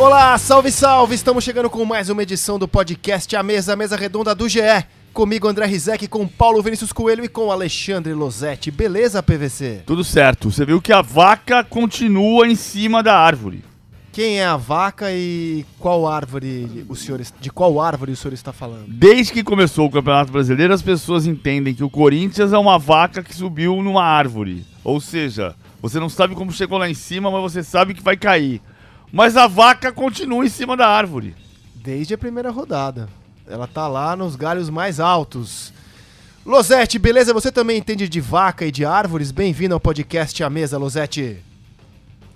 Olá, salve, salve! Estamos chegando com mais uma edição do podcast A Mesa, a Mesa Redonda do GE. Comigo, André Rizek, com Paulo Vinícius Coelho e com Alexandre Losetti. Beleza, PVC? Tudo certo. Você viu que a vaca continua em cima da árvore. Quem é a vaca e qual árvore o senhor de qual árvore o senhor está falando? Desde que começou o Campeonato Brasileiro, as pessoas entendem que o Corinthians é uma vaca que subiu numa árvore. Ou seja, você não sabe como chegou lá em cima, mas você sabe que vai cair. Mas a vaca continua em cima da árvore. Desde a primeira rodada. Ela tá lá nos galhos mais altos. Losete, beleza? Você também entende de vaca e de árvores? Bem-vindo ao podcast A Mesa, Losete.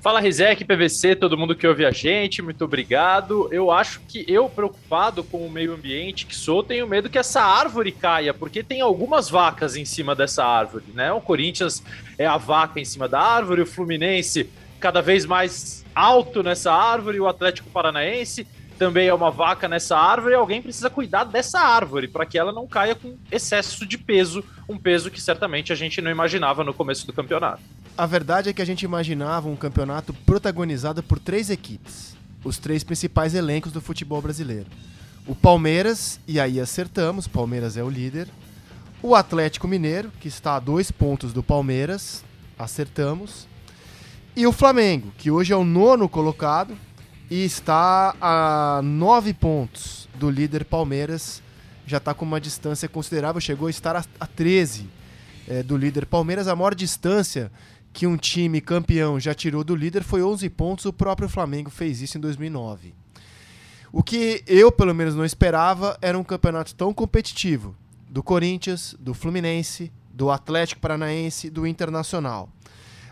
Fala Rizek, PVC, todo mundo que ouve a gente, muito obrigado. Eu acho que eu, preocupado com o meio ambiente que sou, tenho medo que essa árvore caia, porque tem algumas vacas em cima dessa árvore, né? O Corinthians é a vaca em cima da árvore, o Fluminense cada vez mais alto nessa árvore, o Atlético Paranaense também é uma vaca nessa árvore, alguém precisa cuidar dessa árvore para que ela não caia com excesso de peso, um peso que certamente a gente não imaginava no começo do campeonato. A verdade é que a gente imaginava um campeonato protagonizado por três equipes, os três principais elencos do futebol brasileiro. O Palmeiras, e aí acertamos, Palmeiras é o líder. O Atlético Mineiro, que está a dois pontos do Palmeiras, acertamos. E o Flamengo, que hoje é o nono colocado e está a nove pontos do líder Palmeiras. Já está com uma distância considerável, chegou a estar a, a 13 é, do líder Palmeiras. A maior distância que um time campeão já tirou do líder foi 11 pontos. O próprio Flamengo fez isso em 2009. O que eu, pelo menos, não esperava era um campeonato tão competitivo do Corinthians, do Fluminense, do Atlético Paranaense, do Internacional.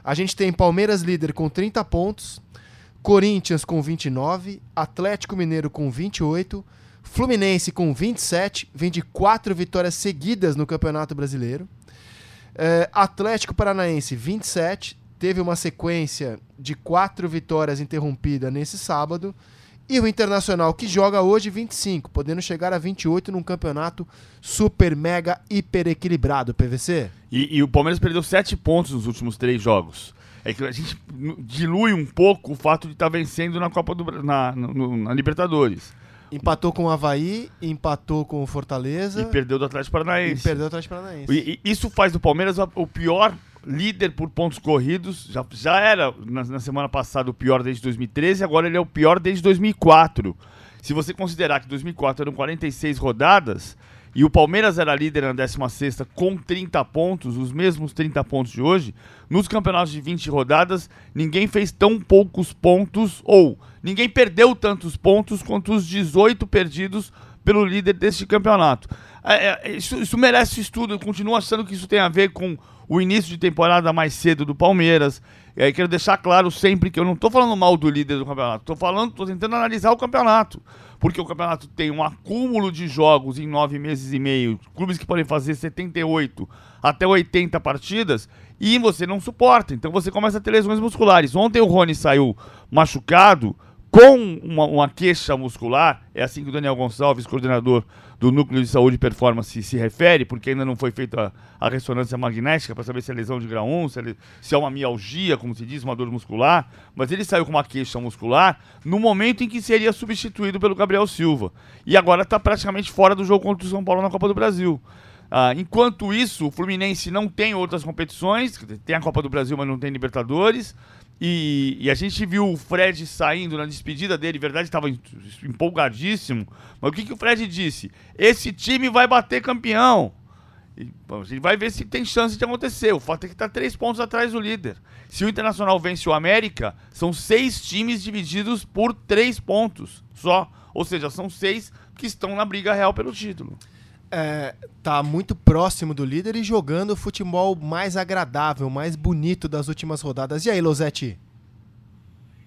A gente tem Palmeiras líder com 30 pontos, Corinthians com 29, Atlético Mineiro com 28, Fluminense com 27, vem de quatro vitórias seguidas no Campeonato Brasileiro. É, Atlético Paranaense 27, teve uma sequência de quatro vitórias interrompida nesse sábado. E o Internacional, que joga hoje 25, podendo chegar a 28 num campeonato super, mega, hiper equilibrado, PVC. E, e o Palmeiras perdeu 7 pontos nos últimos três jogos. É que a gente dilui um pouco o fato de estar tá vencendo na Copa do na, no, na Libertadores. Empatou com o Havaí, empatou com o Fortaleza. E perdeu do Atlético Paranaense. E perdeu do Atlético Paranaense. E, e isso faz do Palmeiras o pior líder por pontos corridos. Já, já era na, na, semana passada o pior desde 2013, agora ele é o pior desde 2004. Se você considerar que 2004 eram 46 rodadas e o Palmeiras era líder na 16 com 30 pontos, os mesmos 30 pontos de hoje, nos campeonatos de 20 rodadas, ninguém fez tão poucos pontos ou ninguém perdeu tantos pontos quanto os 18 perdidos pelo líder deste campeonato. É, é, isso, isso merece estudo, eu continuo achando que isso tem a ver com o início de temporada mais cedo do Palmeiras. E aí quero deixar claro sempre que eu não estou falando mal do líder do campeonato, estou falando, estou tentando analisar o campeonato. Porque o campeonato tem um acúmulo de jogos em nove meses e meio, clubes que podem fazer 78 até 80 partidas, e você não suporta. Então você começa a ter lesões musculares. Ontem o Rony saiu machucado com uma, uma, queixa muscular, é assim que o Daniel Gonçalves, coordenador do Núcleo de Saúde e Performance, se refere, porque ainda não foi feita a, a ressonância magnética para saber se é lesão de grau 1, se é, se é uma mialgia, como se diz, uma dor muscular, mas ele saiu com uma queixa muscular no momento em que seria substituído pelo Gabriel Silva. E agora está praticamente fora do jogo contra o São Paulo na Copa do Brasil. Ah, enquanto isso, o Fluminense não tem outras competições, tem a Copa do Brasil, mas não tem Libertadores. E, e, a gente viu o Fred saindo na despedida dele, verdade, estava empolgadíssimo. Mas o que, que o Fred disse? Esse time vai bater campeão. E, bom, a gente vai ver se tem chance de acontecer. O fato é que está três pontos atrás do líder. Se o Internacional vence o América, são seis times divididos por três pontos só. Ou seja, são seis que estão na briga real pelo título é, tá muito próximo do líder e jogando o futebol mais agradável, mais bonito das últimas rodadas. E aí, Losetti?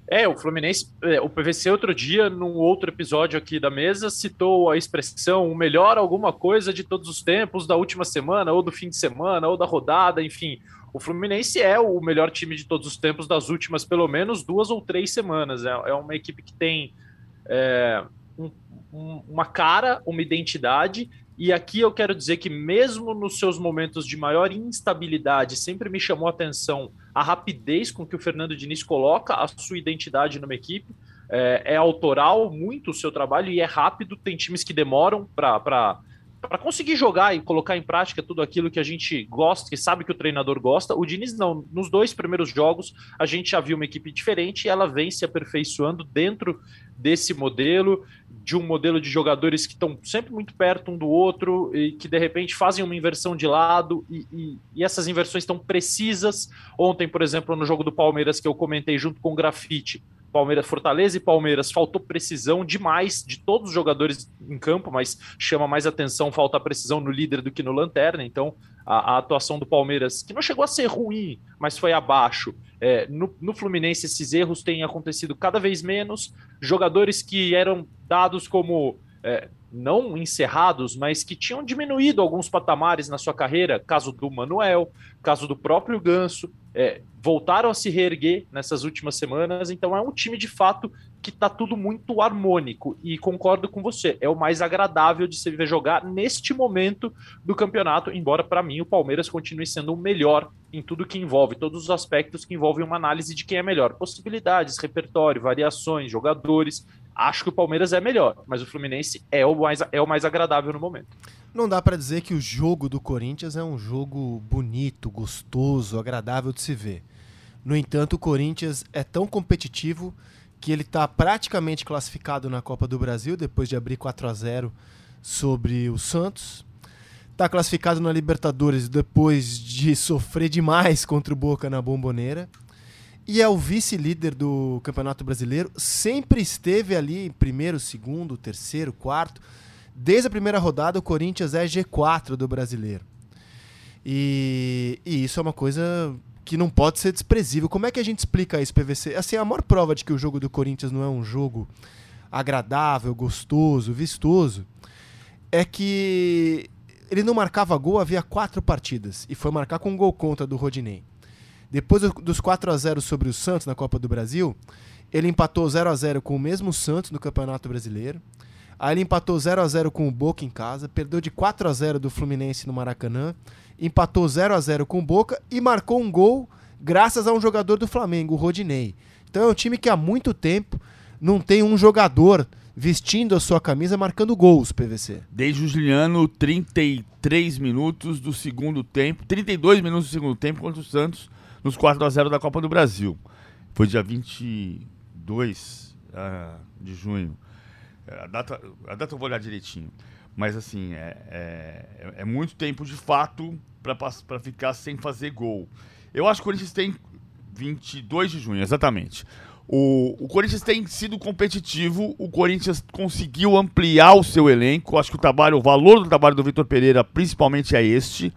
É, o Fluminense, é, o PVC outro dia, num outro episódio aqui da mesa, citou a expressão o melhor alguma coisa de todos os tempos, da última semana, ou do fim de semana, ou da rodada, enfim. O Fluminense é o melhor time de todos os tempos das últimas, pelo menos, duas ou três semanas. É, é uma equipe que tem é, um, um, uma cara, uma identidade e aqui eu quero dizer que, mesmo nos seus momentos de maior instabilidade, sempre me chamou a atenção a rapidez com que o Fernando Diniz coloca a sua identidade numa equipe. é, é autoral muito o seu trabalho e é rápido. Tem times que demoram para para conseguir jogar e colocar em prática tudo aquilo que a gente gosta, que sabe que o treinador gosta. O Diniz não. Nos dois primeiros jogos, a gente já viu uma equipe diferente e ela vem se aperfeiçoando dentro desse modelo, de um modelo de jogadores que estão sempre muito perto um do outro e que de repente fazem uma inversão de lado e, e, e essas inversões estão precisas. Ontem, por exemplo, no jogo do Palmeiras que eu comentei junto com o Grafite, Palmeiras, Fortaleza e Palmeiras, faltou precisão demais de todos os jogadores em campo, mas chama mais atenção falta precisão no líder do que no lanterna. Então, a, a atuação do Palmeiras, que não chegou a ser ruim, mas foi abaixo. É, no, no Fluminense, esses erros têm acontecido cada vez menos. Jogadores que eram dados como é, não encerrados, mas que tinham diminuído alguns patamares na sua carreira, caso do Manuel, caso do próprio Ganso, é, voltaram a se reerguer nessas últimas semanas, então é um time de fato que está tudo muito harmônico e concordo com você, é o mais agradável de se ver jogar neste momento do campeonato, embora para mim o Palmeiras continue sendo o melhor em tudo que envolve, todos os aspectos que envolvem uma análise de quem é melhor, possibilidades, repertório, variações, jogadores, acho que o Palmeiras é melhor, mas o Fluminense é o mais, é o mais agradável no momento. Não dá para dizer que o jogo do Corinthians é um jogo bonito, gostoso, agradável de se ver. No entanto, o Corinthians é tão competitivo que ele está praticamente classificado na Copa do Brasil depois de abrir 4 a 0 sobre o Santos. Está classificado na Libertadores depois de sofrer demais contra o Boca na Bomboneira e é o vice-líder do Campeonato Brasileiro. Sempre esteve ali em primeiro, segundo, terceiro, quarto. Desde a primeira rodada, o Corinthians é G4 do Brasileiro. E, e isso é uma coisa que não pode ser desprezível. Como é que a gente explica isso, PVC? Assim, a maior prova de que o jogo do Corinthians não é um jogo agradável, gostoso, vistoso, é que ele não marcava gol havia quatro partidas e foi marcar com um gol contra do Rodinei. Depois dos 4 a 0 sobre o Santos na Copa do Brasil, ele empatou 0 a 0 com o mesmo Santos no Campeonato Brasileiro. Aí ele empatou 0 a 0 com o Boca em casa, perdeu de 4 a 0 do Fluminense no Maracanã, empatou 0 a 0 com o Boca e marcou um gol graças a um jogador do Flamengo, o Rodinei. Então é um time que há muito tempo não tem um jogador vestindo a sua camisa marcando gols, PVC. Desde o Juliano, 33 minutos do segundo tempo, 32 minutos do segundo tempo contra o Santos nos 4 a 0 da Copa do Brasil. Foi dia 22 uh, ah, de junho. É, a data, a data eu vou olhar direitinho. Mas assim, é, é, é muito tempo de fato para ficar sem fazer gol. Eu acho que o Corinthians tem 22 de junho, exatamente. O, o Corinthians tem sido competitivo, o Corinthians conseguiu ampliar o seu elenco. Acho que o trabalho, o valor do trabalho do Vitor Pereira, principalmente, é este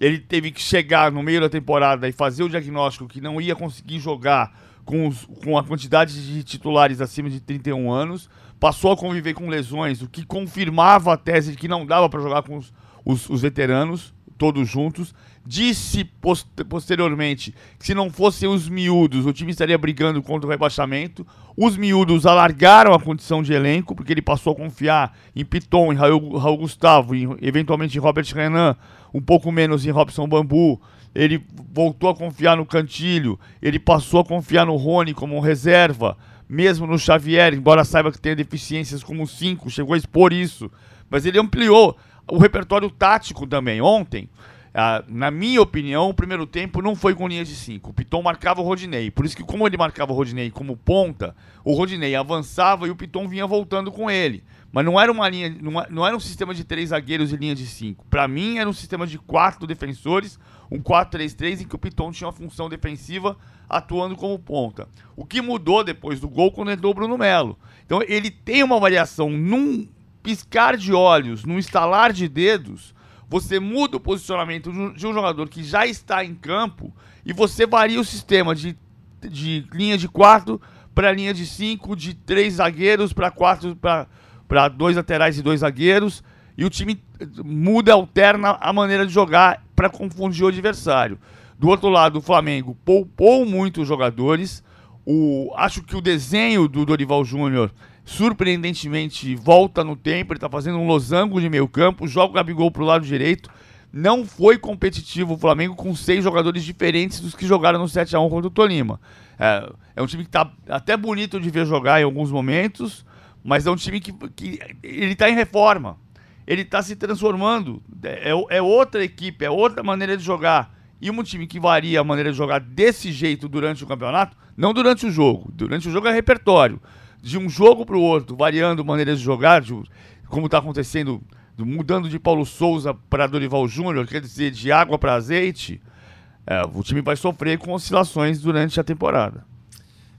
ele teve que chegar no meio da temporada e fazer o diagnóstico que não ia conseguir jogar com, os, com a quantidade de titulares acima de 31 anos, passou a conviver com lesões, o que confirmava a tese de que não dava para jogar com os, os, os, veteranos todos juntos. Disse post posteriormente que se não fossem os miúdos, o time estaria brigando contra o rebaixamento. Os miúdos alargaram a condição de elenco, porque ele passou a confiar em Piton, em Raul, Raul Gustavo, em, eventualmente em Robert Renan, um pouco menos em Robson Bambu. Ele voltou a confiar no Cantilho, ele passou a confiar no Rony como reserva, mesmo no Xavier, embora saiba que tenha deficiências como 5, chegou a expor isso. Mas ele ampliou o repertório tático também. Ontem, ah, na minha opinião, o primeiro tempo não foi com linha de 5. O Piton marcava o Rodinei. Por isso que, como ele marcava o Rodinei como ponta, o Rodinei avançava e o Piton vinha voltando com ele. Mas não era uma linha, não, era um sistema de três zagueiros e linha de cinco. Para mim era um sistema de quatro defensores, um 4-3-3 em que o Piton tinha uma função defensiva atuando como ponta. O que mudou depois do gol quando entrou o Bruno Melo. Então ele tem uma variação num piscar de olhos, num estalar de dedos, você muda o posicionamento de um jogador que já está em campo e você varia o sistema de, de linha de quatro para linha de cinco, de três zagueiros para quatro para para dois laterais e dois zagueiros. E o time muda, alterna a maneira de jogar para confundir o adversário. Do outro lado, o Flamengo poupou muito os jogadores. O, acho que o desenho do Dorival Júnior, surpreendentemente, volta no tempo. Ele está fazendo um losango de meio campo, joga o Gabigol para o lado direito. não foi competitivo o Flamengo com seis jogadores diferentes dos que jogaram no 7x1 contra o Tolima. É, é um time que tá até bonito de ver jogar em alguns momentos, mas é um time que, que ele tá em reforma. Ele tá se transformando. É, é outra equipe, é outra maneira de jogar. E um time que varia a maneira de jogar desse jeito durante o campeonato, não durante o jogo. Durante o jogo é repertório. De um jogo para o outro, variando maneiras de jogar, de, como está acontecendo mudando de Paulo Souza para Dorival Júnior, quer dizer, de água para azeite, é, o time vai sofrer com oscilações durante a temporada.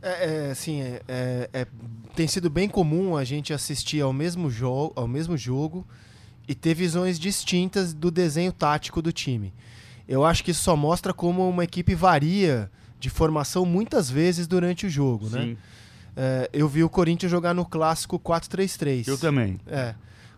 É, é assim, é, é, é, tem sido bem comum a gente assistir ao mesmo, jo ao mesmo jogo e ter visões distintas do desenho tático do time. Eu acho que isso só mostra como uma equipe varia de formação muitas vezes durante o jogo, né? Sim. né? Eu vi o Corinthians jogar no clássico 4-3-3. Eu também. É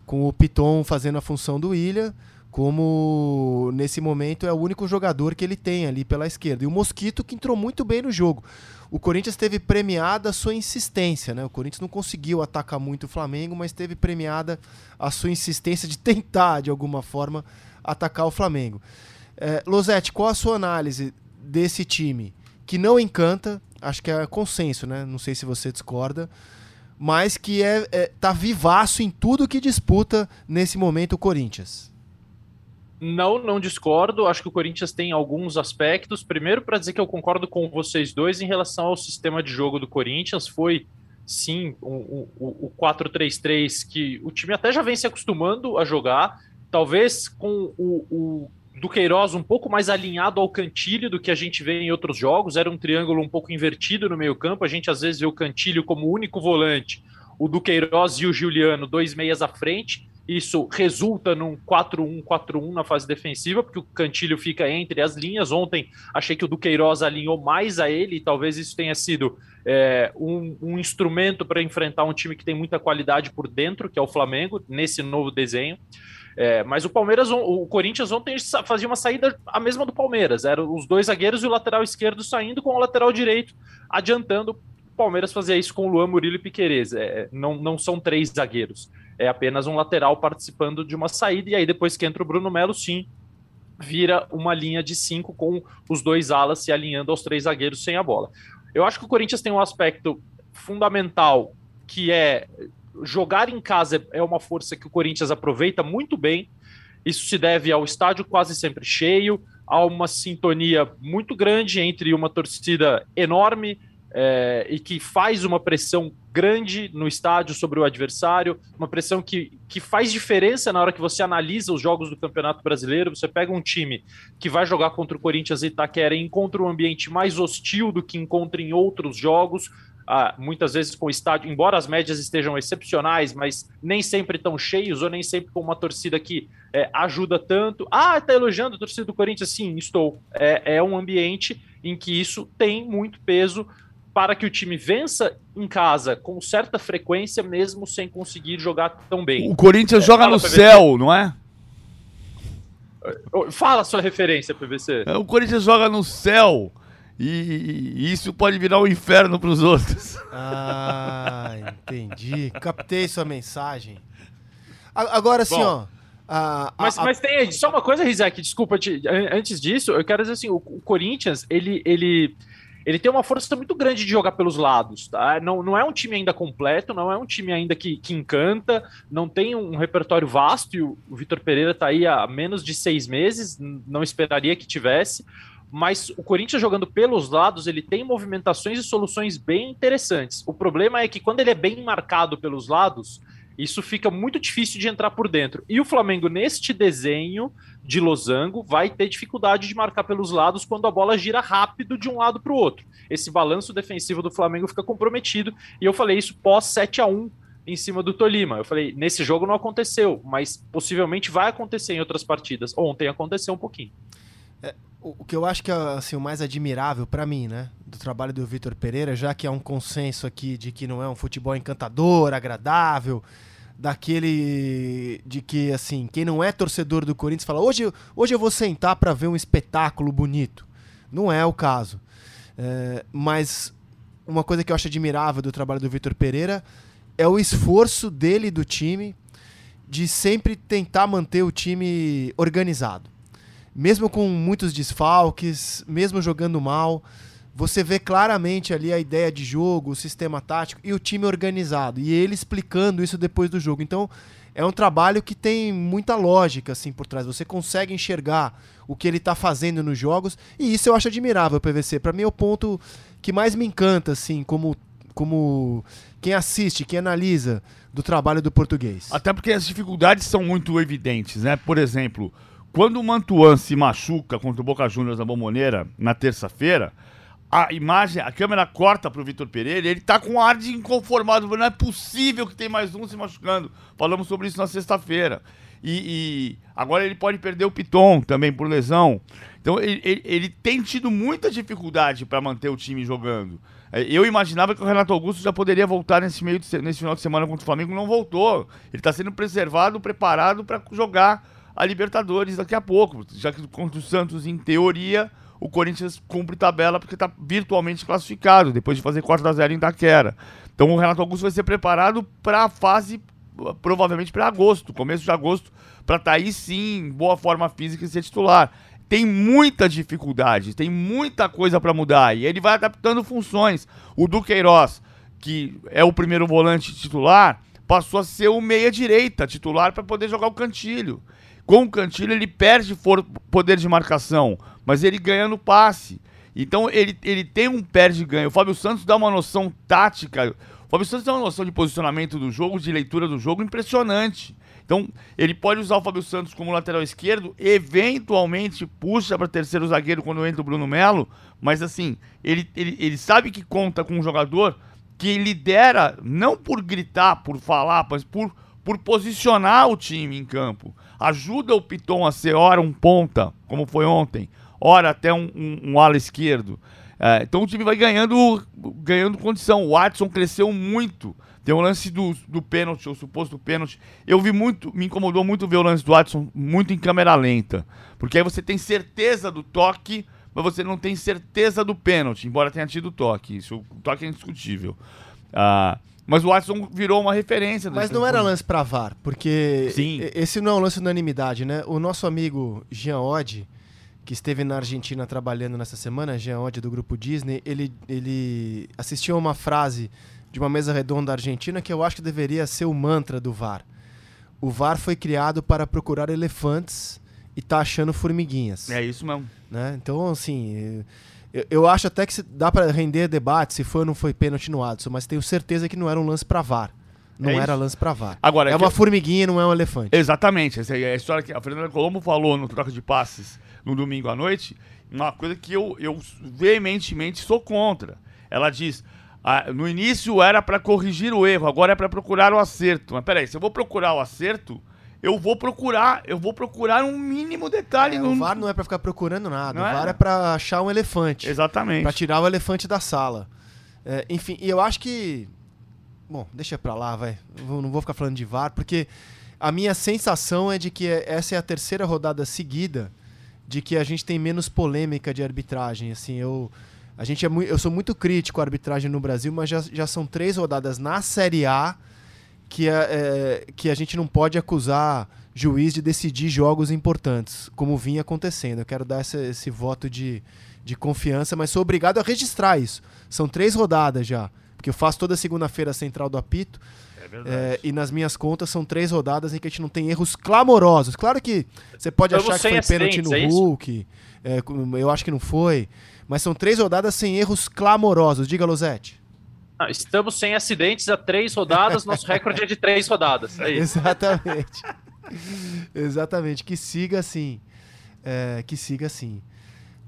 com o Piton fazendo a função do Ilha, como nesse momento é o único jogador que ele tem ali pela esquerda. E o Mosquito que entrou muito bem no jogo. O Corinthians teve premiada a sua insistência, né? O Corinthians não conseguiu atacar muito o Flamengo, mas teve premiada a sua insistência de tentar, de alguma forma, atacar o Flamengo. É, Losetti, qual a sua análise desse time que não encanta? Acho que é consenso, né? Não sei se você discorda mas que é, é tá vivaço em tudo que disputa nesse momento o Corinthians. Não, não discordo. Acho que o Corinthians tem alguns aspectos. Primeiro, para dizer que eu concordo com vocês dois em relação ao sistema de jogo do Corinthians, foi sim o, o, o 4-3-3 que o time até já vem se acostumando a jogar. Talvez com o, o do Queiroz um pouco mais alinhado ao Cantilho do que a gente vê em outros jogos. Era um triângulo um pouco invertido no meio-campo. A gente às vezes vê o Cantilho como único volante, o do Queiroz e o Juliano, dois meias à frente. Isso resulta num 4-1-4-1 na fase defensiva, porque o Cantilho fica entre as linhas. Ontem achei que o Duqueiroz alinhou mais a ele, e talvez isso tenha sido é, um, um instrumento para enfrentar um time que tem muita qualidade por dentro, que é o Flamengo, nesse novo desenho. É, mas o Palmeiras, o Corinthians ontem fazia uma saída a mesma do Palmeiras. Eram os dois zagueiros e o lateral esquerdo saindo com o lateral direito adiantando. O Palmeiras fazia isso com o Luan Murilo e Piquerez. É, não, não são três zagueiros. É apenas um lateral participando de uma saída. E aí, depois que entra o Bruno Melo, sim, vira uma linha de cinco com os dois alas se alinhando aos três zagueiros sem a bola. Eu acho que o Corinthians tem um aspecto fundamental que é jogar em casa é uma força que o Corinthians aproveita muito bem. Isso se deve ao estádio quase sempre cheio, a uma sintonia muito grande entre uma torcida enorme é, e que faz uma pressão grande no estádio sobre o adversário, uma pressão que, que faz diferença na hora que você analisa os jogos do Campeonato Brasileiro. Você pega um time que vai jogar contra o Corinthians e Itaquera e encontra um ambiente mais hostil do que encontra em outros jogos ah, muitas vezes com o estádio, embora as médias estejam excepcionais, mas nem sempre tão cheios ou nem sempre com uma torcida que é, ajuda tanto. Ah, tá elogiando a torcida do Corinthians? Sim, estou. É, é um ambiente em que isso tem muito peso para que o time vença em casa com certa frequência, mesmo sem conseguir jogar tão bem. O Corinthians é, joga no céu, não é? Fala a sua referência, PVC. É, o Corinthians joga no céu. E, e isso pode virar um inferno para os outros. Ah, entendi. Captei sua mensagem. Agora, assim, Bom, ó. A, a, mas, mas tem só uma coisa, Rizek, desculpa, te, antes disso, eu quero dizer assim: o, o, Corinthians, ele, ele, ele tem uma força muito grande de jogar pelos lados, tá? Não, não é um time ainda completo, não é um time ainda que, que encanta, não tem um repertório vasto, e o, o Vitor Pereira está aí há menos de seis meses, não esperaria que tivesse mas o Corinthians jogando pelos lados, ele tem movimentações e soluções bem interessantes. O problema é que quando ele é bem marcado pelos lados, isso fica muito difícil de entrar por dentro. E o Flamengo, neste desenho de losango, vai ter dificuldade de marcar pelos lados quando a bola gira rápido de um lado para o outro. Esse balanço defensivo do Flamengo fica comprometido. E eu falei isso pós 7 a 1 em cima do Tolima. Eu falei, nesse jogo não aconteceu, mas possivelmente vai acontecer em outras partidas. Ontem aconteceu um pouquinho. É, o, que eu acho que é assim, o mais admirável para mim, né, do trabalho do Vitor Pereira, já que é um consenso aqui de que não é um futebol encantador, agradável, daquele de que assim, quem não é torcedor do Corinthians fala: "Hoje, hoje eu vou sentar para ver um espetáculo bonito". Não é o caso. É, mas uma coisa que eu acho admirável do trabalho do Vitor Pereira é o esforço dele e do time de sempre tentar manter o time organizado. Mesmo com muitos desfalques, mesmo jogando mal, você vê claramente ali a ideia de jogo, o sistema tático e o time organizado. E ele explicando isso depois do jogo. Então, é um trabalho que tem muita lógica assim por trás. Você consegue enxergar o que ele está fazendo nos jogos e isso eu acho admirável, PVC. Para mim é o ponto que mais me encanta assim, como como quem assiste, quem analisa do trabalho do português. Até porque as dificuldades são muito evidentes, né? Por exemplo, quando o Mantuan se machuca contra o Boca Juniors na Bomboneira na terça-feira, a imagem, a câmera corta pro Vitor Pereira ele tá com ar de inconformado. Não é possível que tem mais um se machucando. Falamos sobre isso na sexta-feira. E, e, agora ele pode perder o Piton também por lesão. Então ele, ele, ele tem tido muita dificuldade para manter o time jogando. É, eu imaginava que o Renato Augusto já poderia voltar nesse meio de, nesse final de semana contra o Flamengo, não voltou. Ele está sendo preservado, preparado para jogar a Libertadores daqui a pouco, já que contra o Santos, em teoria, o Corinthians cumpre tabela porque está virtualmente classificado, depois de fazer 4 a 0 em Itaquera. Então o Renato Augusto vai ser preparado para a fase, provavelmente para agosto, começo de agosto, para estar tá aí sim em boa forma física e ser titular. Tem muita dificuldade, tem muita coisa para mudar e ele vai adaptando funções. O Duqueiroz, que é o primeiro volante titular, passou a ser o meia-direita titular para poder jogar o cantilho. Com o cantilho ele perde poder de marcação, mas ele ganha no passe. Então ele, ele tem um perde-ganho. O Fábio Santos dá uma noção tática. O Fábio Santos dá uma noção de posicionamento do jogo, de leitura do jogo impressionante. Então, ele pode usar o Fábio Santos como lateral esquerdo, eventualmente puxa para terceiro zagueiro quando entra o Bruno Melo, mas assim, ele, ele, ele sabe que conta com um jogador que lidera, não por gritar, por falar, mas por, por posicionar o time em campo. Ajuda o Piton a ser hora um ponta, como foi ontem, ora até um, um, um ala esquerdo. É, então o time vai ganhando, ganhando condição. O Watson cresceu muito. Tem o lance do, do pênalti, o suposto pênalti. Eu vi muito, me incomodou muito ver o lance do Watson muito em câmera lenta. Porque aí você tem certeza do toque, mas você não tem certeza do pênalti, embora tenha tido toque. Isso, o toque é indiscutível. Ah, mas o Watson virou uma referência. Mas não era lance pra VAR, porque Sim. esse não é um lance de unanimidade, né? O nosso amigo Jean Oddi, que esteve na Argentina trabalhando nessa semana, Jean Oddi do grupo Disney, ele, ele assistiu a uma frase de uma mesa redonda argentina que eu acho que deveria ser o mantra do VAR. O VAR foi criado para procurar elefantes e tá achando formiguinhas. É isso mesmo. Né? Então, assim, eu, eu acho até que dá para render debate se foi ou não foi pênalti no Adson, mas tenho certeza que não era um lance para VAR. Não é era lance para VAR. Agora, é, é uma eu... formiguinha, não é um elefante. Exatamente. Essa é a história que a Fernanda Colombo falou no troca de passes no domingo à noite. Uma coisa que eu, eu veementemente sou contra. Ela diz: ah, no início era para corrigir o erro, agora é para procurar o acerto. Mas peraí, se eu vou procurar o acerto, eu vou procurar, eu vou procurar um mínimo detalhe. É, no... O VAR não é para ficar procurando nada, não o VAR é, é para achar um elefante. Exatamente. Para tirar o elefante da sala. É, enfim, e eu acho que bom, deixa para lá, vai. Não vou ficar falando de VAR porque a minha sensação é de que essa é a terceira rodada seguida de que a gente tem menos polêmica de arbitragem, assim, eu a gente é eu sou muito crítico à arbitragem no Brasil, mas já, já são três rodadas na Série A que, é, é, que a gente não pode acusar juiz de decidir jogos importantes, como vinha acontecendo. Eu quero dar esse, esse voto de, de confiança, mas sou obrigado a registrar isso. São três rodadas já, porque eu faço toda segunda-feira a central do apito. É, é e nas minhas contas são três rodadas em que a gente não tem erros clamorosos. Claro que você pode Estamos achar que foi pênalti no é Hulk, é, eu acho que não foi, mas são três rodadas sem erros clamorosos. Diga, Losete. Ah, estamos sem acidentes há três rodadas, nosso recorde é de três rodadas. É Exatamente. Exatamente. Que siga assim. É, que siga assim.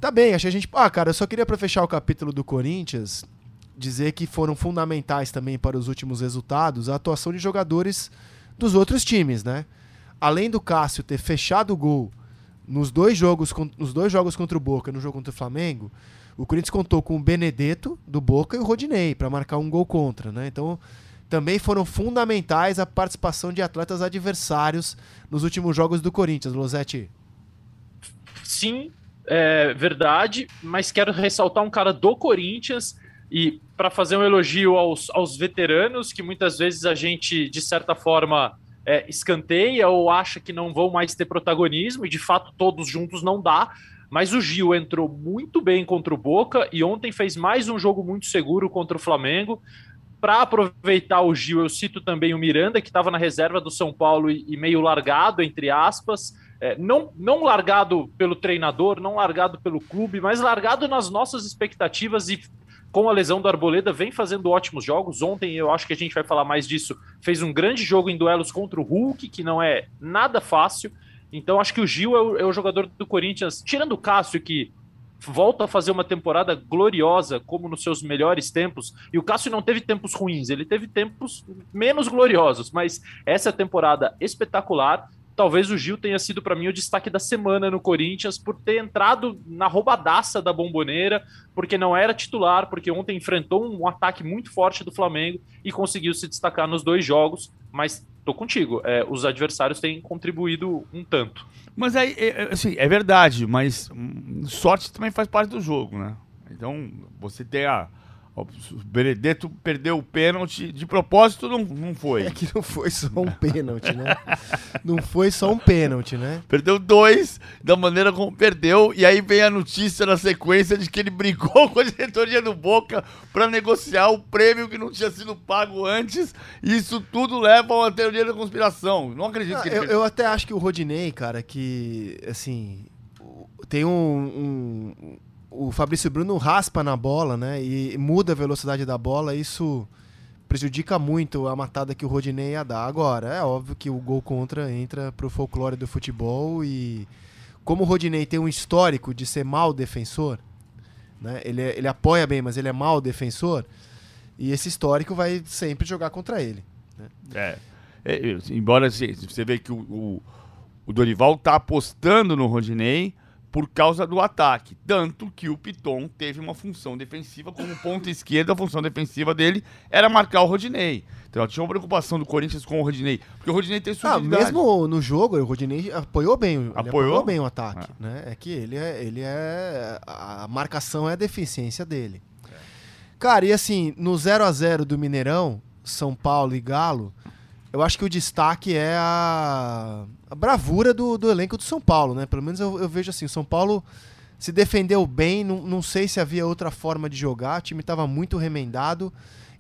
Tá bem, acho a gente. Ah, cara, eu só queria para fechar o capítulo do Corinthians dizer que foram fundamentais também para os últimos resultados a atuação de jogadores dos outros times, né? Além do Cássio ter fechado o gol nos dois jogos, nos dois jogos contra o Boca, no jogo contra o Flamengo, o Corinthians contou com o Benedetto do Boca e o Rodinei para marcar um gol contra, né? Então, também foram fundamentais a participação de atletas adversários nos últimos jogos do Corinthians, Losetti. Sim, é verdade, mas quero ressaltar um cara do Corinthians e para fazer um elogio aos, aos veteranos, que muitas vezes a gente, de certa forma, é, escanteia ou acha que não vão mais ter protagonismo, e de fato todos juntos não dá. Mas o Gil entrou muito bem contra o Boca e ontem fez mais um jogo muito seguro contra o Flamengo. Para aproveitar o Gil, eu cito também o Miranda, que estava na reserva do São Paulo e, e meio largado, entre aspas. É, não, não largado pelo treinador, não largado pelo clube, mas largado nas nossas expectativas e com a lesão do Arboleda, vem fazendo ótimos jogos. Ontem, eu acho que a gente vai falar mais disso, fez um grande jogo em duelos contra o Hulk, que não é nada fácil. Então, acho que o Gil é o, é o jogador do Corinthians, tirando o Cássio, que volta a fazer uma temporada gloriosa, como nos seus melhores tempos. E o Cássio não teve tempos ruins, ele teve tempos menos gloriosos, mas essa temporada espetacular talvez o Gil tenha sido para mim o destaque da semana no Corinthians por ter entrado na roubadaça da bomboneira, porque não era titular, porque ontem enfrentou um ataque muito forte do Flamengo e conseguiu se destacar nos dois jogos. Mas tô contigo, é, os adversários têm contribuído um tanto. Mas aí, é, é, assim, é verdade, mas hum, sorte também faz parte do jogo, né? Então, você tem a o Benedetto perdeu o pênalti. De propósito, não, não foi. É que não foi só um pênalti, né? não foi só um pênalti, né? Perdeu dois da maneira como perdeu. E aí vem a notícia na sequência de que ele brigou com a diretoria do Boca para negociar o prêmio que não tinha sido pago antes. E isso tudo leva a uma teoria da conspiração. Não acredito ah, que ele eu, eu até acho que o Rodinei, cara, que, assim, tem um, um o Fabrício Bruno raspa na bola, né? E muda a velocidade da bola, isso prejudica muito a matada que o Rodinei ia dar. Agora, é óbvio que o gol contra entra pro folclore do futebol e como o Rodinei tem um histórico de ser mal defensor, né? Ele, ele apoia bem, mas ele é mal defensor, e esse histórico vai sempre jogar contra ele. Né? É. é embora assim, você vê que o, o, o Dorival tá apostando no Rodinei, por causa do ataque. Tanto que o Piton teve uma função defensiva como ponta esquerda, a função defensiva dele era marcar o Rodinei. Então tinha uma preocupação do Corinthians com o Rodinei, porque o Rodinei tem sua Ah, mesmo no jogo, o Rodinei apoiou bem, apoiou? apoiou bem o ataque, é. né? É que ele é, ele é a marcação é a deficiência dele. É. Cara, e assim, no 0 a 0 do Mineirão, São Paulo e Galo, eu acho que o destaque é a, a bravura do, do, elenco do São Paulo, né? Pelo menos eu, eu vejo assim, o São Paulo se defendeu bem, não, não sei se havia outra forma de jogar, o time estava muito remendado.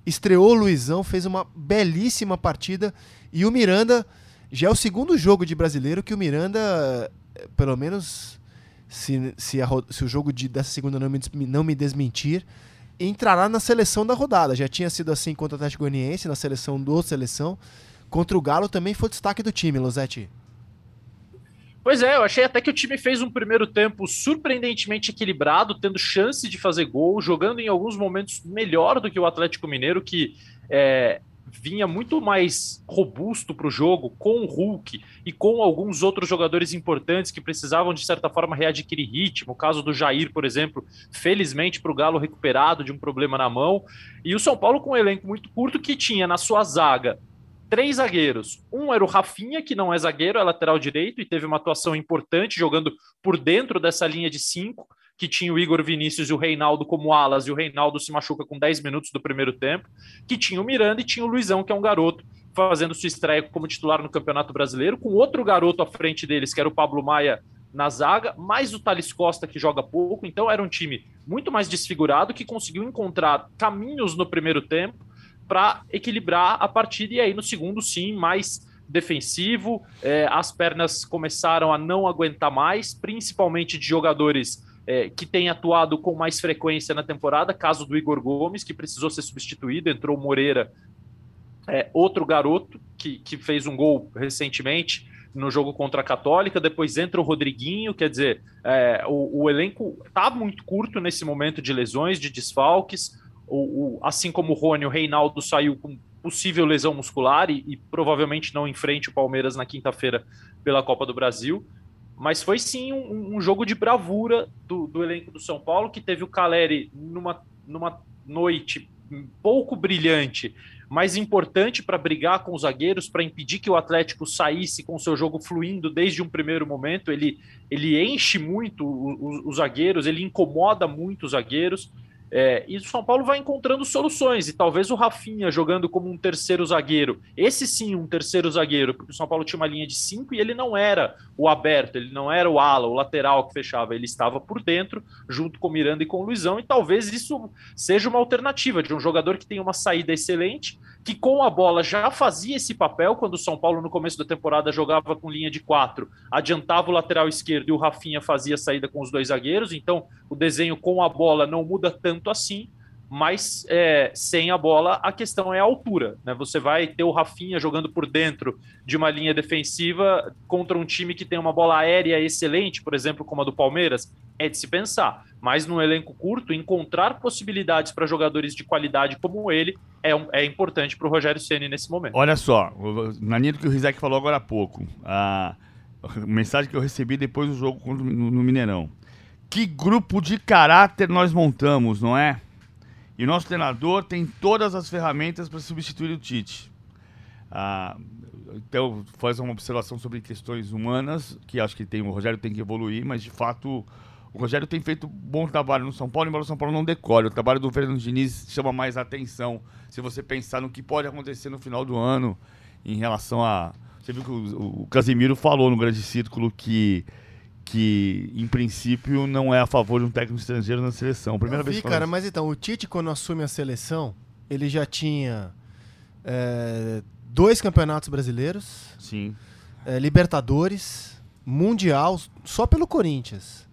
Estreou o Luizão, fez uma belíssima partida e o Miranda já é o segundo jogo de brasileiro que o Miranda, pelo menos se, se, a, se o jogo de, dessa segunda não me, não me desmentir, entrará na seleção da rodada. Já tinha sido assim contra o Atlético Goianiense, na seleção do seleção. Contra o Galo também foi destaque do time, Losetti. Pois é, eu achei até que o time fez um primeiro tempo surpreendentemente equilibrado, tendo chance de fazer gol, jogando em alguns momentos melhor do que o Atlético Mineiro, que é, vinha muito mais robusto para o jogo, com o Hulk e com alguns outros jogadores importantes que precisavam, de certa forma, readquirir ritmo. O caso do Jair, por exemplo, felizmente para o Galo recuperado de um problema na mão. E o São Paulo com um elenco muito curto que tinha na sua zaga três zagueiros. Um era o Rafinha, que não é zagueiro, é lateral direito e teve uma atuação importante jogando por dentro dessa linha de cinco, que tinha o Igor Vinícius e o Reinaldo como alas, e o Reinaldo se machuca com 10 minutos do primeiro tempo, que tinha o Miranda e tinha o Luizão, que é um garoto fazendo sua estreia como titular no Campeonato Brasileiro, com outro garoto à frente deles, que era o Pablo Maia na zaga, mais o Thales Costa, que joga pouco. Então era um time muito mais desfigurado, que conseguiu encontrar caminhos no primeiro tempo para equilibrar a partida. E aí no segundo, sim, mais defensivo. É, as pernas começaram a não aguentar mais, principalmente de jogadores é, que têm atuado com mais frequência na temporada. Caso do Igor Gomes, que precisou ser substituído, entrou Moreira, é, outro garoto que, que fez um gol recentemente no jogo contra a Católica, depois entra o Rodriguinho, quer dizer, é, o, o, elenco está muito curto nesse momento de lesões, de desfalques, o, o, assim como o Rony, o Reinaldo saiu com possível lesão muscular e, e provavelmente não enfrente o Palmeiras na quinta-feira pela Copa do Brasil. Mas foi sim um, um jogo de bravura do, do, elenco do São Paulo, que teve o Caleri numa, numa noite pouco brilhante, mas importante para brigar com os zagueiros, para impedir que o Atlético saísse com seu jogo fluindo desde um primeiro momento. Ele, ele enche muito os, os zagueiros, ele incomoda muito os zagueiros É, e o São Paulo vai encontrando soluções, e talvez o Rafinha jogando como um terceiro zagueiro, esse sim, um terceiro zagueiro, porque o São Paulo tinha uma linha de cinco e ele não era o aberto, ele não era o ala, o lateral que fechava, ele estava por dentro, junto com o Miranda e com o Luizão, e talvez isso seja uma alternativa de um jogador que tem uma saída excelente, que com a bola já fazia esse papel quando o São Paulo no começo da temporada jogava com linha de quatro, adiantava o lateral esquerdo e o Rafinha fazia a saída com os dois zagueiros, então o desenho com a bola não muda tanto assim, mas é, sem a bola a questão é a altura. Né? Você vai ter o Rafinha jogando por dentro de uma linha defensiva contra um time que tem uma bola aérea excelente, por exemplo, como a do Palmeiras, é de se pensar. Mas no elenco curto, encontrar possibilidades para jogadores de qualidade como ele é, um, é importante para o Rogério Ceni nesse momento. Olha só, na linha do que o Rizek falou agora há pouco, a mensagem que eu recebi depois do jogo no Mineirão. Que grupo de caráter nós montamos, não é? E o nosso treinador tem todas as ferramentas para substituir o Tite. Ah, então, faz uma observação sobre questões humanas, que acho que tem, o Rogério tem que evoluir, mas de fato o Rogério tem feito bom trabalho no São Paulo, embora o São Paulo não decore. O trabalho do Fernando Diniz chama mais atenção se você pensar no que pode acontecer no final do ano em relação a. Você viu que o, o Casimiro falou no grande círculo que que, em princípio, não é a favor de um técnico estrangeiro na seleção. Primeira vi, vez cara, mas então, o Tite, quando assume a seleção, ele já tinha é, dois campeonatos brasileiros, Sim. É, Libertadores, Mundial, só pelo Corinthians.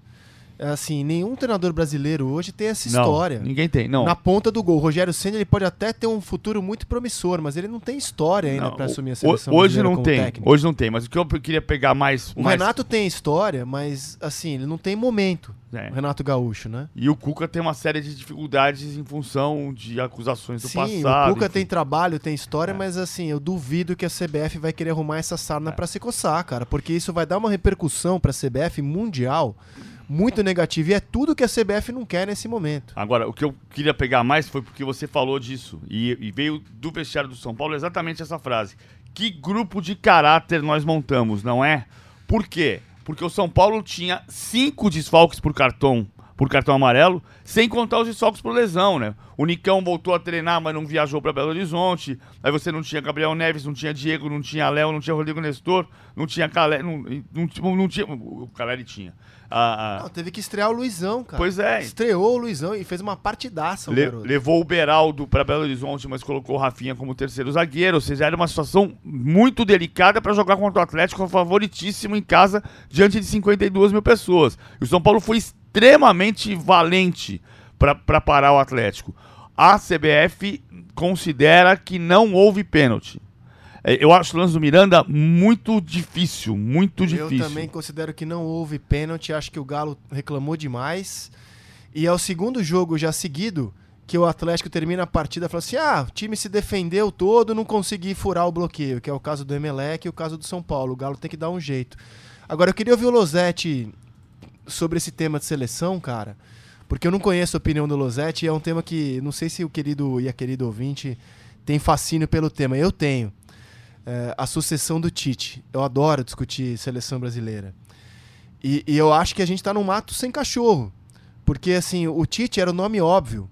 É assim, nenhum treinador brasileiro hoje tem essa não, história. Ninguém tem, não. Na ponta do gol. O Rogério Senna ele pode até ter um futuro muito promissor, mas ele não tem história ainda para assumir a seleção Hoje não tem. Técnico. Hoje não tem, mas o que eu queria pegar mais. O mais... Renato tem história, mas assim, ele não tem momento. É. O Renato Gaúcho, né? E o Cuca tem uma série de dificuldades em função de acusações do Sim, passado. o Cuca enfim. tem trabalho, tem história, é. mas assim, eu duvido que a CBF vai querer arrumar essa sarna é. para se coçar, cara, porque isso vai dar uma repercussão para a CBF mundial muito negativo. E é tudo que a CBF não quer nesse momento. Agora, o que eu queria pegar mais foi porque você falou disso. E, e veio do vestiário do São Paulo exatamente essa frase. Que grupo de caráter nós montamos, não é? Por quê? Porque o São Paulo tinha cinco desfalques por cartão por cartão amarelo, sem contar os desfalques por lesão, né? O Nicão voltou a treinar, mas não viajou para Belo Horizonte. Aí você não tinha Gabriel Neves, não tinha Diego, não tinha Léo, não tinha Rodrigo Nestor, não tinha Calé, não, não, não tinha. O Caleri tinha. Ah, ah. Não, teve que estrear o Luizão, cara. Pois é. Estreou o Luizão e fez uma partidaça. Le levou o Beraldo para Belo Horizonte, mas colocou o Rafinha como terceiro zagueiro. Ou seja, era uma situação muito delicada para jogar contra o Atlético, favoritíssimo em casa, diante de 52 mil pessoas. E o São Paulo foi extremamente valente para parar o Atlético. A CBF considera que não houve pênalti. É, eu acho o lance do Miranda muito difícil, muito difícil. Eu também considero que não houve pênalti, acho que o Galo reclamou demais. E é o segundo jogo já seguido que o Atlético termina a partida e fala assim: ah, o time se defendeu todo, não consegui furar o bloqueio, que é o caso do Emelec e o caso do São Paulo. O Galo tem que dar um jeito. Agora, eu queria ouvir o Losetti sobre esse tema de seleção, cara, porque eu não conheço a opinião do Losetti e é um tema que não sei se o querido e a querida ouvinte tem fascínio pelo tema. Eu tenho é, a sucessão do Tite. Eu adoro discutir seleção brasileira. E, e eu acho que a gente está num mato sem cachorro. Porque, assim, o Tite era o nome óbvio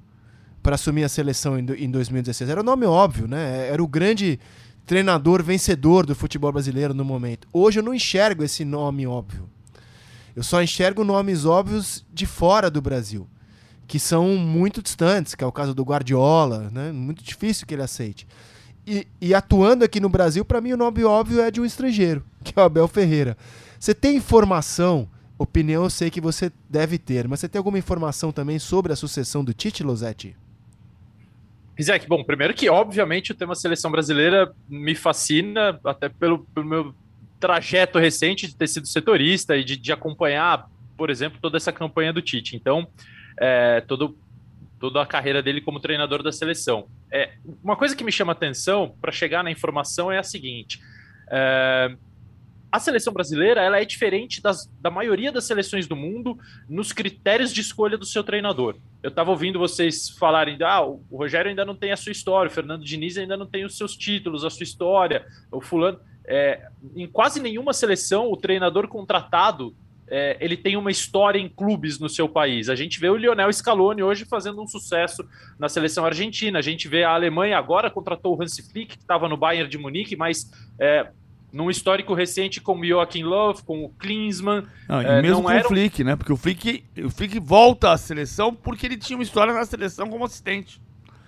para assumir a seleção em, em 2016. Era o nome óbvio, né? Era o grande treinador vencedor do futebol brasileiro no momento. Hoje eu não enxergo esse nome óbvio. Eu só enxergo nomes óbvios de fora do Brasil, que são muito distantes, que é o caso do Guardiola, né? Muito difícil que ele aceite. E, e atuando aqui no Brasil, para mim o nome óbvio é de um estrangeiro, que é o Abel Ferreira. Você tem informação, opinião eu sei que você deve ter, mas você tem alguma informação também sobre a sucessão do Tite Losetti? Rizek, bom, primeiro que obviamente o tema seleção brasileira me fascina, até pelo, pelo meu trajeto recente de ter sido setorista e de, de acompanhar, por exemplo, toda essa campanha do Tite. Então, é, todo, toda a carreira dele como treinador da seleção. É, uma coisa que me chama atenção para chegar na informação é a seguinte: é, a seleção brasileira ela é diferente das, da maioria das seleções do mundo nos critérios de escolha do seu treinador. Eu estava ouvindo vocês falarem, ah, o Rogério ainda não tem a sua história, o Fernando Diniz ainda não tem os seus títulos, a sua história, o fulano. É, em quase nenhuma seleção, o treinador contratado é, ele tem uma história em clubes no seu país. A gente vê o Lionel Scaloni hoje fazendo um sucesso na seleção argentina. A gente vê a Alemanha agora contratou o Hansi Flick, que estava no Bayern de Munique, mas é, num histórico recente com o Joachim Löw, com o Klinsmann. Não, e é, mesmo com o Flick, né? Porque o Flick, o Flick volta à seleção porque ele tinha uma história na seleção como assistente.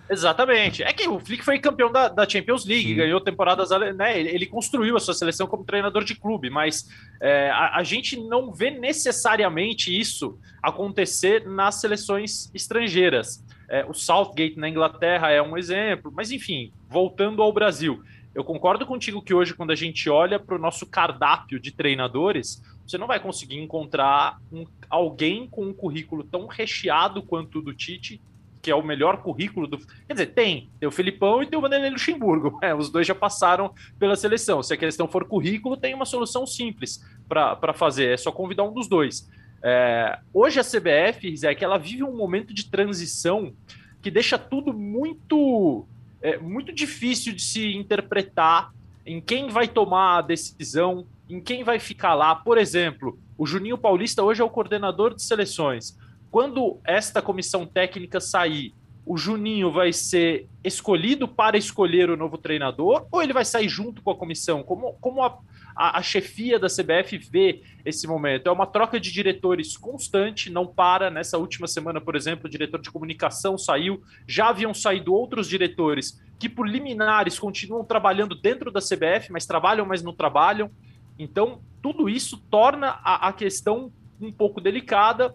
Exatamente. É que o Flick foi campeão da, da Champions League, Sim. ganhou temporadas. Né, ele, ele, construiu a sua seleção como treinador de clube, mas é, a, a, gente não vê necessariamente isso acontecer nas seleções estrangeiras. É, o Southgate na Inglaterra é um exemplo, mas enfim, voltando ao Brasil. Eu concordo contigo que hoje, quando a gente olha para o nosso cardápio de treinadores, você não vai conseguir encontrar um, alguém com um currículo tão recheado quanto o do Tite que é o melhor currículo do. Quer dizer, tem. Tem o Filipão e tem o Vanderlei Luxemburgo. É, os dois já passaram pela seleção. Se a questão for currículo, tem uma solução simples para fazer. É só convidar um dos dois. É, hoje a CBF, Zé, que ela vive um momento de transição que deixa tudo muito, é, muito difícil de se interpretar em quem vai tomar a decisão, em quem vai ficar lá. Por exemplo, o Juninho Paulista hoje é o coordenador de seleções. Quando esta comissão técnica sair, o Juninho vai ser escolhido para escolher o novo treinador ou ele vai sair junto com a comissão? Como, como a, a, a, chefia da CBF vê esse momento? É uma troca de diretores constante, não para. Nessa última semana, por exemplo, o diretor de comunicação saiu, já haviam saído outros diretores que, por liminares, continuam trabalhando dentro da CBF, mas trabalham, mas não trabalham. Então, tudo isso torna a, a questão um pouco delicada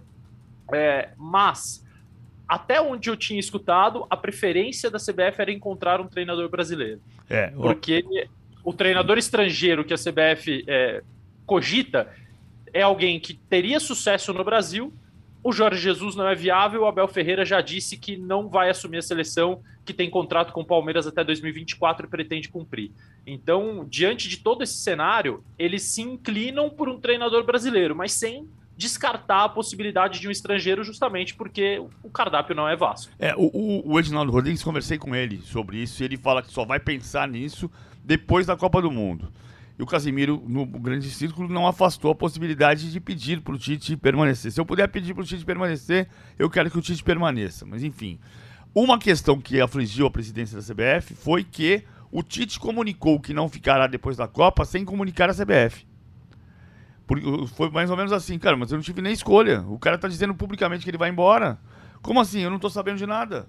é, mas, até onde eu tinha escutado, a preferência da CBF era encontrar um treinador brasileiro. É, Porque o treinador estrangeiro que a CBF é, cogita é alguém que teria sucesso no Brasil. O Jorge Jesus não é viável, o Abel Ferreira já disse que não vai assumir a seleção, que tem contrato com o Palmeiras até 2024 e pretende cumprir. Então, diante de todo esse cenário, eles se inclinam por um treinador brasileiro, mas sem descartar a possibilidade de um estrangeiro justamente porque o cardápio não é vasto. É, o, o, Edinaldo Rodrigues, conversei com ele sobre isso e ele fala que só vai pensar nisso depois da Copa do Mundo. E o Casimiro, no grande círculo, não afastou a possibilidade de pedir para o Tite permanecer. Se eu puder pedir para o Tite permanecer, eu quero que o Tite permaneça. Mas enfim, uma questão que afligiu a presidência da CBF foi que o Tite comunicou que não ficará depois da Copa sem comunicar a CBF. Foi mais ou menos assim, cara, mas eu não tive nem escolha. O cara tá dizendo publicamente que ele vai embora. Como assim? Eu não tô sabendo de nada.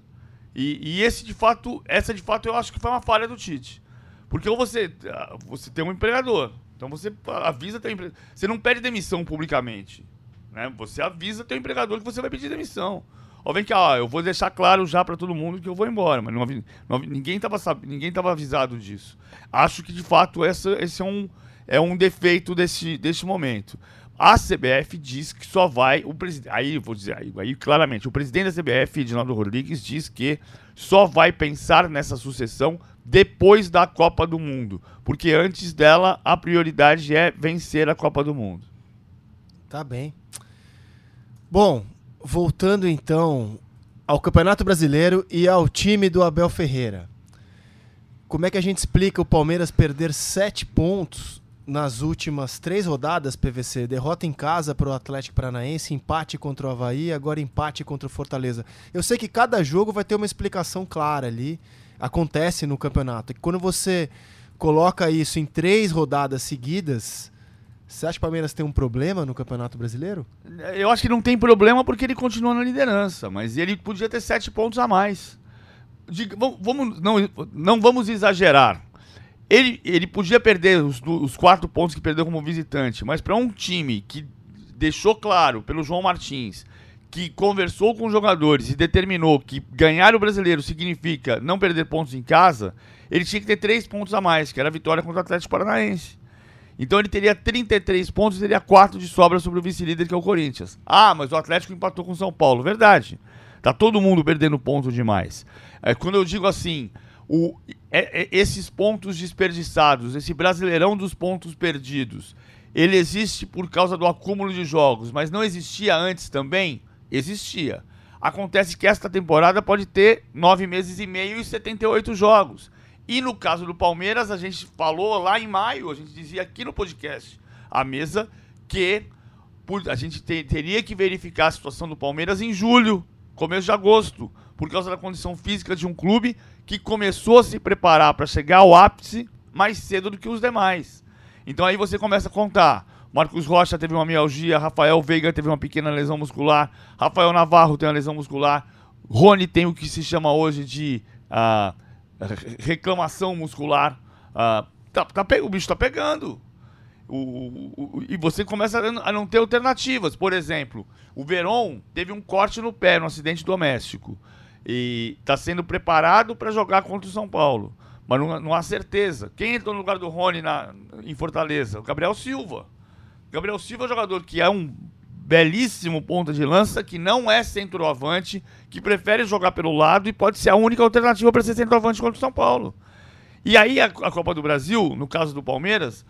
E, e esse de fato, essa de fato eu acho que foi uma falha do Tite. Porque ou você, ah, você tem um empregador, então você avisa teu empregador. Você não pede demissão publicamente. Né? Você avisa teu empregador que você vai pedir demissão. Ó, vem cá, ó, eu vou deixar claro já para todo mundo que eu vou embora, mas não, não, ninguém estava ninguém tava avisado disso. Acho que de fato essa, esse é um, é um defeito desse, desse momento. A CBF diz que só vai. O presidente. Aí vou dizer, aí, aí claramente, o presidente da CBF, Edinaldo Rodrigues, diz que só vai pensar nessa sucessão depois da Copa do Mundo. Porque antes dela, a prioridade é vencer a Copa do Mundo. Tá bem. Bom, voltando então ao Campeonato Brasileiro e ao time do Abel Ferreira. Como é que a gente explica o Palmeiras perder sete pontos nas últimas três rodadas, PVC, derrota em casa para o Atlético Paranaense, empate contra o Havaí, agora empate contra o Fortaleza. Eu sei que cada jogo vai ter uma explicação clara ali, acontece no campeonato. E quando você coloca isso em três rodadas seguidas, você acha que o Palmeiras tem um problema no Campeonato Brasileiro? Eu acho que não tem problema porque ele continua na liderança, mas ele podia ter sete pontos a mais. Diga, vamos, não, não vamos exagerar. Ele, ele podia perder os, os quatro pontos que perdeu como visitante, mas para um time que deixou claro pelo João Martins que conversou com os jogadores e determinou que ganhar o brasileiro significa não perder pontos em casa, ele tinha que ter três pontos a mais, que era a vitória contra o Atlético Paranaense. Então ele teria 33 pontos e teria 4 de sobra sobre o vice-líder, que é o Corinthians. Ah, mas o Atlético empatou com o São Paulo. Verdade. Tá todo mundo perdendo ponto demais. É, quando eu digo assim, o, é, é, esses pontos desperdiçados, esse brasileirão dos pontos perdidos, ele existe por causa do acúmulo de jogos, mas não existia antes também? Existia. Acontece que esta temporada pode ter nove meses e meio e 78 jogos. E no caso do Palmeiras, a gente falou lá em maio, a gente dizia aqui no podcast, a mesa, que a gente te, teria que verificar a situação do Palmeiras em julho, começo de agosto, por causa da condição física de um clube que começou a se preparar para chegar ao ápice mais cedo do que os demais. Então aí você começa a contar. Marcos Rocha teve uma mialgia, Rafael Veiga teve uma pequena lesão muscular, Rafael Navarro tem uma lesão muscular, Rony tem o que se chama hoje de uh, reclamação muscular. Uh, tá, tá, o bicho tá pegando. O, o, o, e você começa a não ter alternativas. Por exemplo, o Veron teve um corte no pé no acidente doméstico. E está sendo preparado para jogar contra o São Paulo. Mas não, não, há certeza. Quem entrou no lugar do Rony na, em Fortaleza? O Gabriel Silva. Gabriel Silva é um jogador que é um belíssimo ponta de lança, que não é centroavante, que prefere jogar pelo lado e pode ser a única alternativa para ser centroavante contra o São Paulo. E aí a, a Copa do Brasil, no caso do Palmeiras,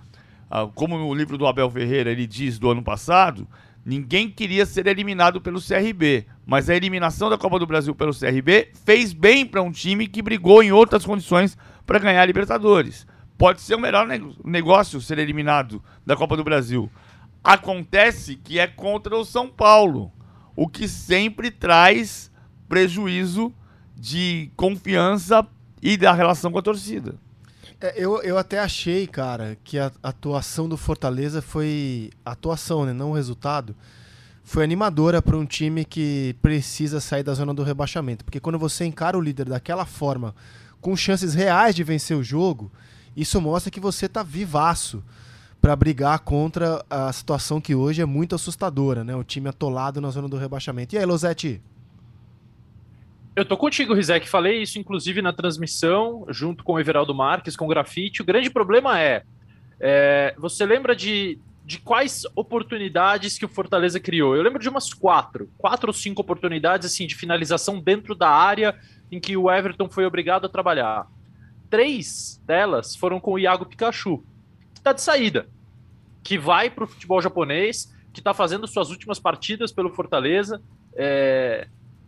ah, como no livro do Abel Ferreira ele diz do ano passado, ninguém queria ser eliminado pelo CRB, mas a eliminação da Copa do Brasil pelo CRB fez bem para um time que brigou em outras condições para ganhar a Libertadores. Pode ser o melhor negócio ser eliminado da Copa do Brasil. Acontece que é contra o São Paulo, o que sempre traz prejuízo de confiança e da relação com a torcida. É, eu, eu até achei, cara, que a atuação do Fortaleza foi. Atuação, né? Não o resultado. Foi animadora para um time que precisa sair da zona do rebaixamento. Porque quando você encara o líder daquela forma, com chances reais de vencer o jogo, isso mostra que você tá vivaço para brigar contra a situação que hoje é muito assustadora, né? O time atolado na zona do rebaixamento. E aí, Losetti? Eu tô contigo, Rizek. Falei isso, inclusive, na transmissão, junto com o Everaldo Marques, com o Grafite. O grande problema é, é você lembra de, de quais oportunidades que o Fortaleza criou? Eu lembro de umas quatro, quatro ou cinco oportunidades assim de finalização dentro da área em que o Everton foi obrigado a trabalhar. Três delas foram com o Iago Pikachu, que está de saída, que vai para o futebol japonês, que está fazendo suas últimas partidas pelo Fortaleza. É,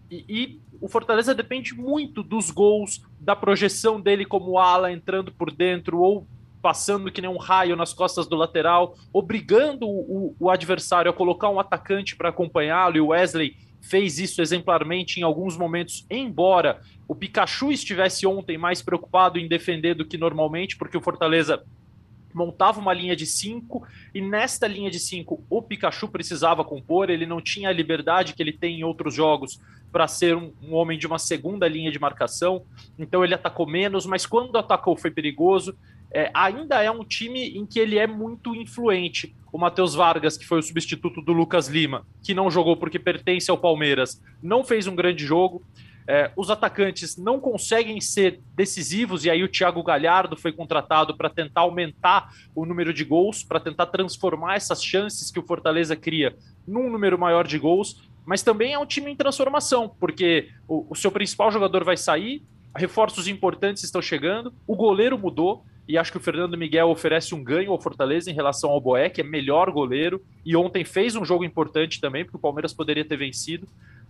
e, e, o Fortaleza depende muito dos gols, da projeção dele como ala entrando por dentro ou passando que nem um raio nas costas do lateral, obrigando o, o adversário a colocar um atacante para acompanhá-lo. E o Wesley fez isso exemplarmente em alguns momentos, embora o Pikachu estivesse ontem mais preocupado em defender do que normalmente, porque o Fortaleza montava uma linha de cinco e nesta linha de cinco o Pikachu precisava compor, ele não tinha a liberdade que ele tem em outros jogos para ser um, um, homem de uma segunda linha de marcação, então ele atacou menos, mas quando atacou foi perigoso. É, ainda é um time em que ele é muito influente. O Matheus Vargas, que foi o substituto do Lucas Lima, que não jogou porque pertence ao Palmeiras, não fez um grande jogo. É, os atacantes não conseguem ser decisivos, e aí o Thiago Galhardo foi contratado para tentar aumentar o número de gols, para tentar transformar essas chances que o Fortaleza cria num número maior de gols. Mas também é um time em transformação, porque o, o seu principal jogador vai sair, reforços importantes estão chegando, o goleiro mudou, e acho que o Fernando Miguel oferece um ganho ao Fortaleza em relação ao que é melhor goleiro, e ontem fez um jogo importante também, porque o Palmeiras poderia ter vencido.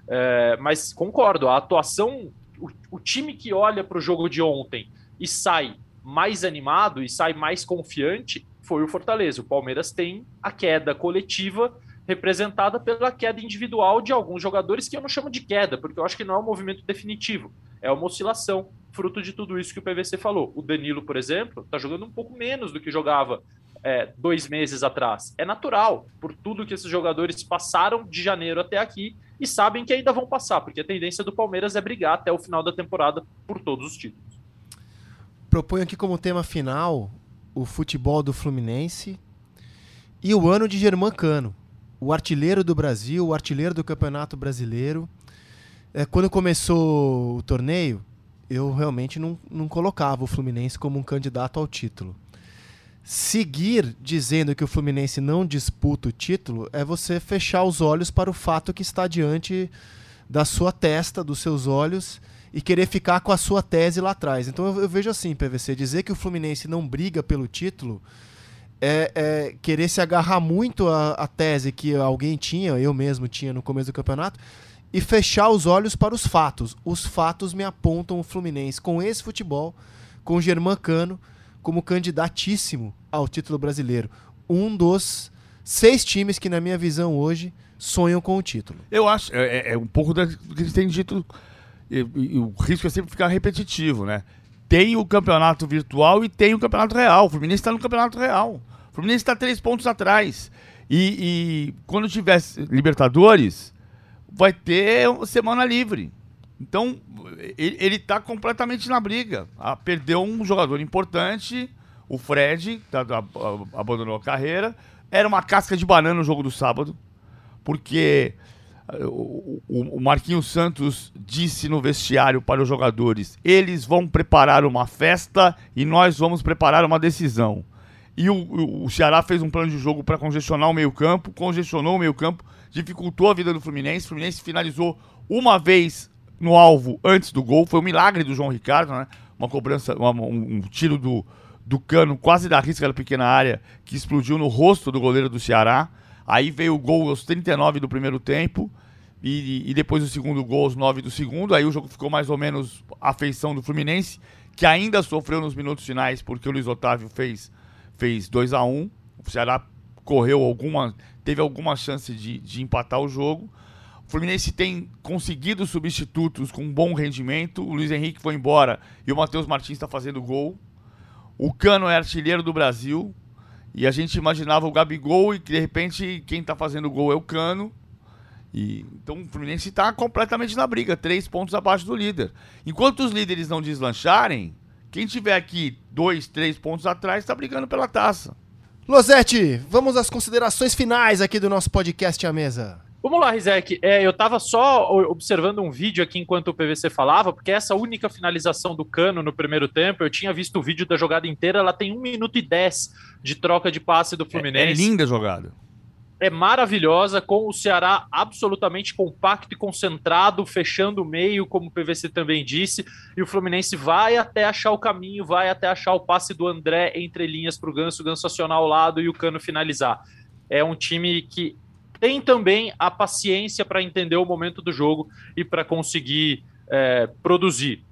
É, mas concordo, a atuação, o, o time que olha para o jogo de ontem e sai mais animado e sai mais confiante foi o Fortaleza. O Palmeiras tem a queda coletiva representada pela queda individual de alguns jogadores que eu não chamo de queda, porque eu acho que não é um movimento definitivo, é uma oscilação, fruto de tudo isso que o PVC falou. O Danilo, por exemplo, está jogando um pouco menos do que jogava é, dois meses atrás. É natural, por tudo que esses jogadores passaram de janeiro até aqui e sabem que ainda vão passar, porque a tendência do Palmeiras é brigar até o final da temporada por todos os títulos. Proponho aqui como tema final o futebol do Fluminense e o ano de Germancano, o artilheiro do Brasil, o artilheiro do Campeonato Brasileiro. É, quando começou o torneio, eu realmente não, não colocava o Fluminense como um candidato ao título seguir dizendo que o Fluminense não disputa o título é você fechar os olhos para o fato que está diante da sua testa, dos seus olhos e querer ficar com a sua tese lá atrás. Então eu, eu vejo assim, PVC, dizer que o Fluminense não briga pelo título é, é querer se agarrar muito à, tese que alguém tinha, eu mesmo tinha no começo do campeonato, e fechar os olhos para os fatos. Os fatos me apontam o Fluminense com esse futebol, com o Germán Cano, como candidatíssimo ao título brasileiro. Um dos Seis times que, na minha visão hoje, sonham com o título. Eu acho, é, é- é um pouco do que gente tem dito, e, e o risco é sempre ficar repetitivo, né? Tem o campeonato virtual e tem o campeonato real. O Fluminense está no campeonato real. O Fluminense está três pontos atrás. E, e quando tiver Libertadores, vai ter semana livre. Então, ele, ele tá completamente na briga. Ah, perdeu um jogador importante, o Fred, tá- tá- abandonou a carreira. Era uma casca de banana no jogo do sábado porque eh, o, o- o Marquinhos Santos disse no vestiário para os jogadores: eles vão preparar uma festa e nós vamos preparar uma decisão. E o, o- o Ceará fez um plano de jogo para congestionar o meio-campo, congestionou o meio-campo, dificultou a vida do Fluminense. O Fluminense finalizou uma vez no alvo antes do gol. Foi um milagre do João Ricardo, né? Uma cobrança, uma- um, um tiro do, do cano quase da risca da pequena área que explodiu no rosto do goleiro do Ceará. Aí veio o gol aos 39 do primeiro tempo e, e depois o segundo gol aos 9 do segundo. Aí o jogo ficou mais ou menos a feição do Fluminense, que ainda sofreu nos minutos finais porque o Luiz Otávio fez, fez 2 a 1 O Ceará correu alguma, teve alguma chance de, de empatar o jogo. O Fluminense tem conseguido substitutos com bom rendimento. O Luiz Henrique foi embora e o Matheus Martins está fazendo gol. O Cano é artilheiro do Brasil. E a gente imaginava o Gabigol e de repente quem tá fazendo gol é o Cano. E, então o Fluminense tá completamente na briga, três pontos abaixo do líder. Enquanto os líderes não deslancharem, quem tiver aqui dois, três pontos atrás tá brigando pela taça. Losete, vamos às considerações finais aqui do nosso podcast à mesa. Vamos lá, Rizek. É, eu tava só observando um vídeo aqui enquanto o PVC falava, porque essa única finalização do Cano no primeiro tempo, eu tinha visto o vídeo da jogada inteira, ela tem 1 minuto e 10 de troca de passe do É, é Fluminense. linda a jogada. é maravilhosa, com o Ceará absolutamente compacto e concentrado, fechando o meio, como o PVC também disse, e o Fluminense vai até achar o caminho, vai até achar o passe do André entre linhas para o Ganso, o Ganso acionar ao lado e o Cano finalizar. É um time que tem também a paciência para entender o momento do jogo e para conseguir é, produzir.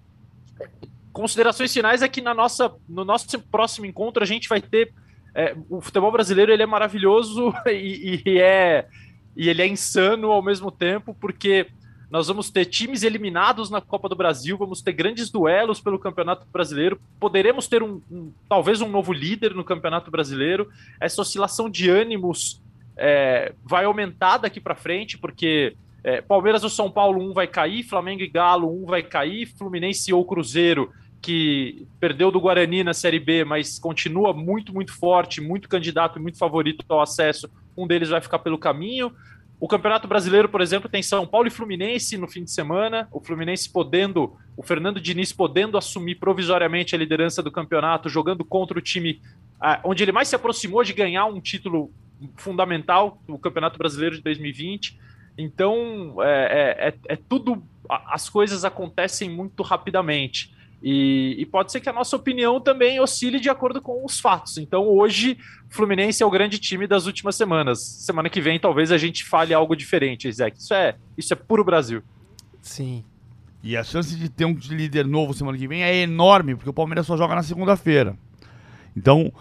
Considerações finais é que na nossa, no nosso próximo encontro a gente vai ter é, o futebol brasileiro ele é maravilhoso e, e é e ele é insano ao mesmo tempo porque nós vamos ter times eliminados na Copa do Brasil, vamos ter grandes duelos pelo Campeonato Brasileiro, poderemos ter um, um- talvez um novo líder no Campeonato Brasileiro. Essa oscilação de ânimos é, vai aumentar daqui para frente porque é, Palmeiras ou São Paulo um vai cair, Flamengo e Galo um vai cair, Fluminense ou Cruzeiro que perdeu do Guarani na Série B, mas continua muito, muito forte, muito candidato e muito favorito ao acesso. Um deles vai ficar pelo caminho. O Campeonato Brasileiro, por exemplo, tem São Paulo e Fluminense no fim de semana. O Fluminense podendo, o Fernando Diniz podendo assumir provisoriamente a liderança do campeonato, jogando contra o time ah, onde ele mais se aproximou de ganhar um título fundamental, o Campeonato Brasileiro de 2020. Então, é, é- é- é tudo. As coisas acontecem muito rapidamente. E, e pode ser que a nossa opinião também oscile de acordo com os fatos. Então, hoje, o Fluminense é o grande time das últimas semanas. Semana que vem, talvez a gente fale algo diferente, Isaac. Isso é, isso é puro Brasil. Sim. E a chance de ter um líder novo semana que vem é enorme, porque o Palmeiras só joga na segunda-feira. Então,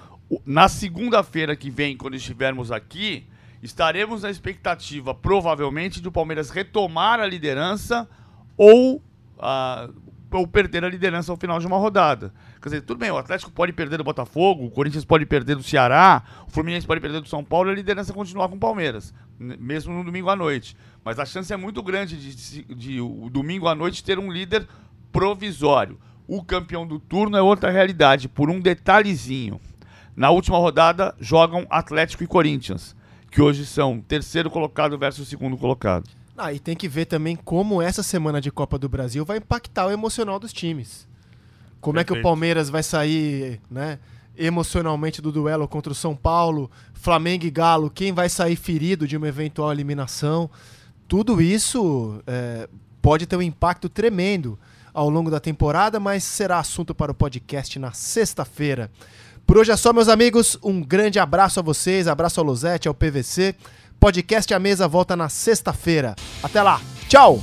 na segunda-feira que vem, quando estivermos aqui, estaremos na expectativa, provavelmente, de o Palmeiras retomar a liderança ou, ah, ou perder a liderança ao final de uma rodada. Quer dizer, tudo bem, o Atlético pode perder do Botafogo, o Corinthians pode perder do Ceará, o Fluminense pode perder do São Paulo e a liderança continuar com o Palmeiras, mesmo no domingo à noite. Mas a chance é muito grande de, de- de o domingo à noite ter um líder provisório. O campeão do turno é outra realidade, por um detalhezinho. Na última rodada jogam Atlético e Corinthians, que hoje são terceiro colocado versus segundo colocado. Ah, e tem que ver também como essa semana de Copa do Brasil vai impactar o emocional dos times. Como é que o Perfeito. Palmeiras vai sair, né, emocionalmente do duelo contra o São Paulo, Flamengo e Galo, quem vai sair ferido de uma eventual eliminação. Tudo isso é, pode ter um impacto tremendo ao longo da temporada, mas será assunto para o podcast na sexta-feira. Por hoje é só, meus amigos. Um grande abraço a vocês, abraço ao Losete, ao PVC. Podcast A Mesa volta na sexta-feira. Até lá. Tchau!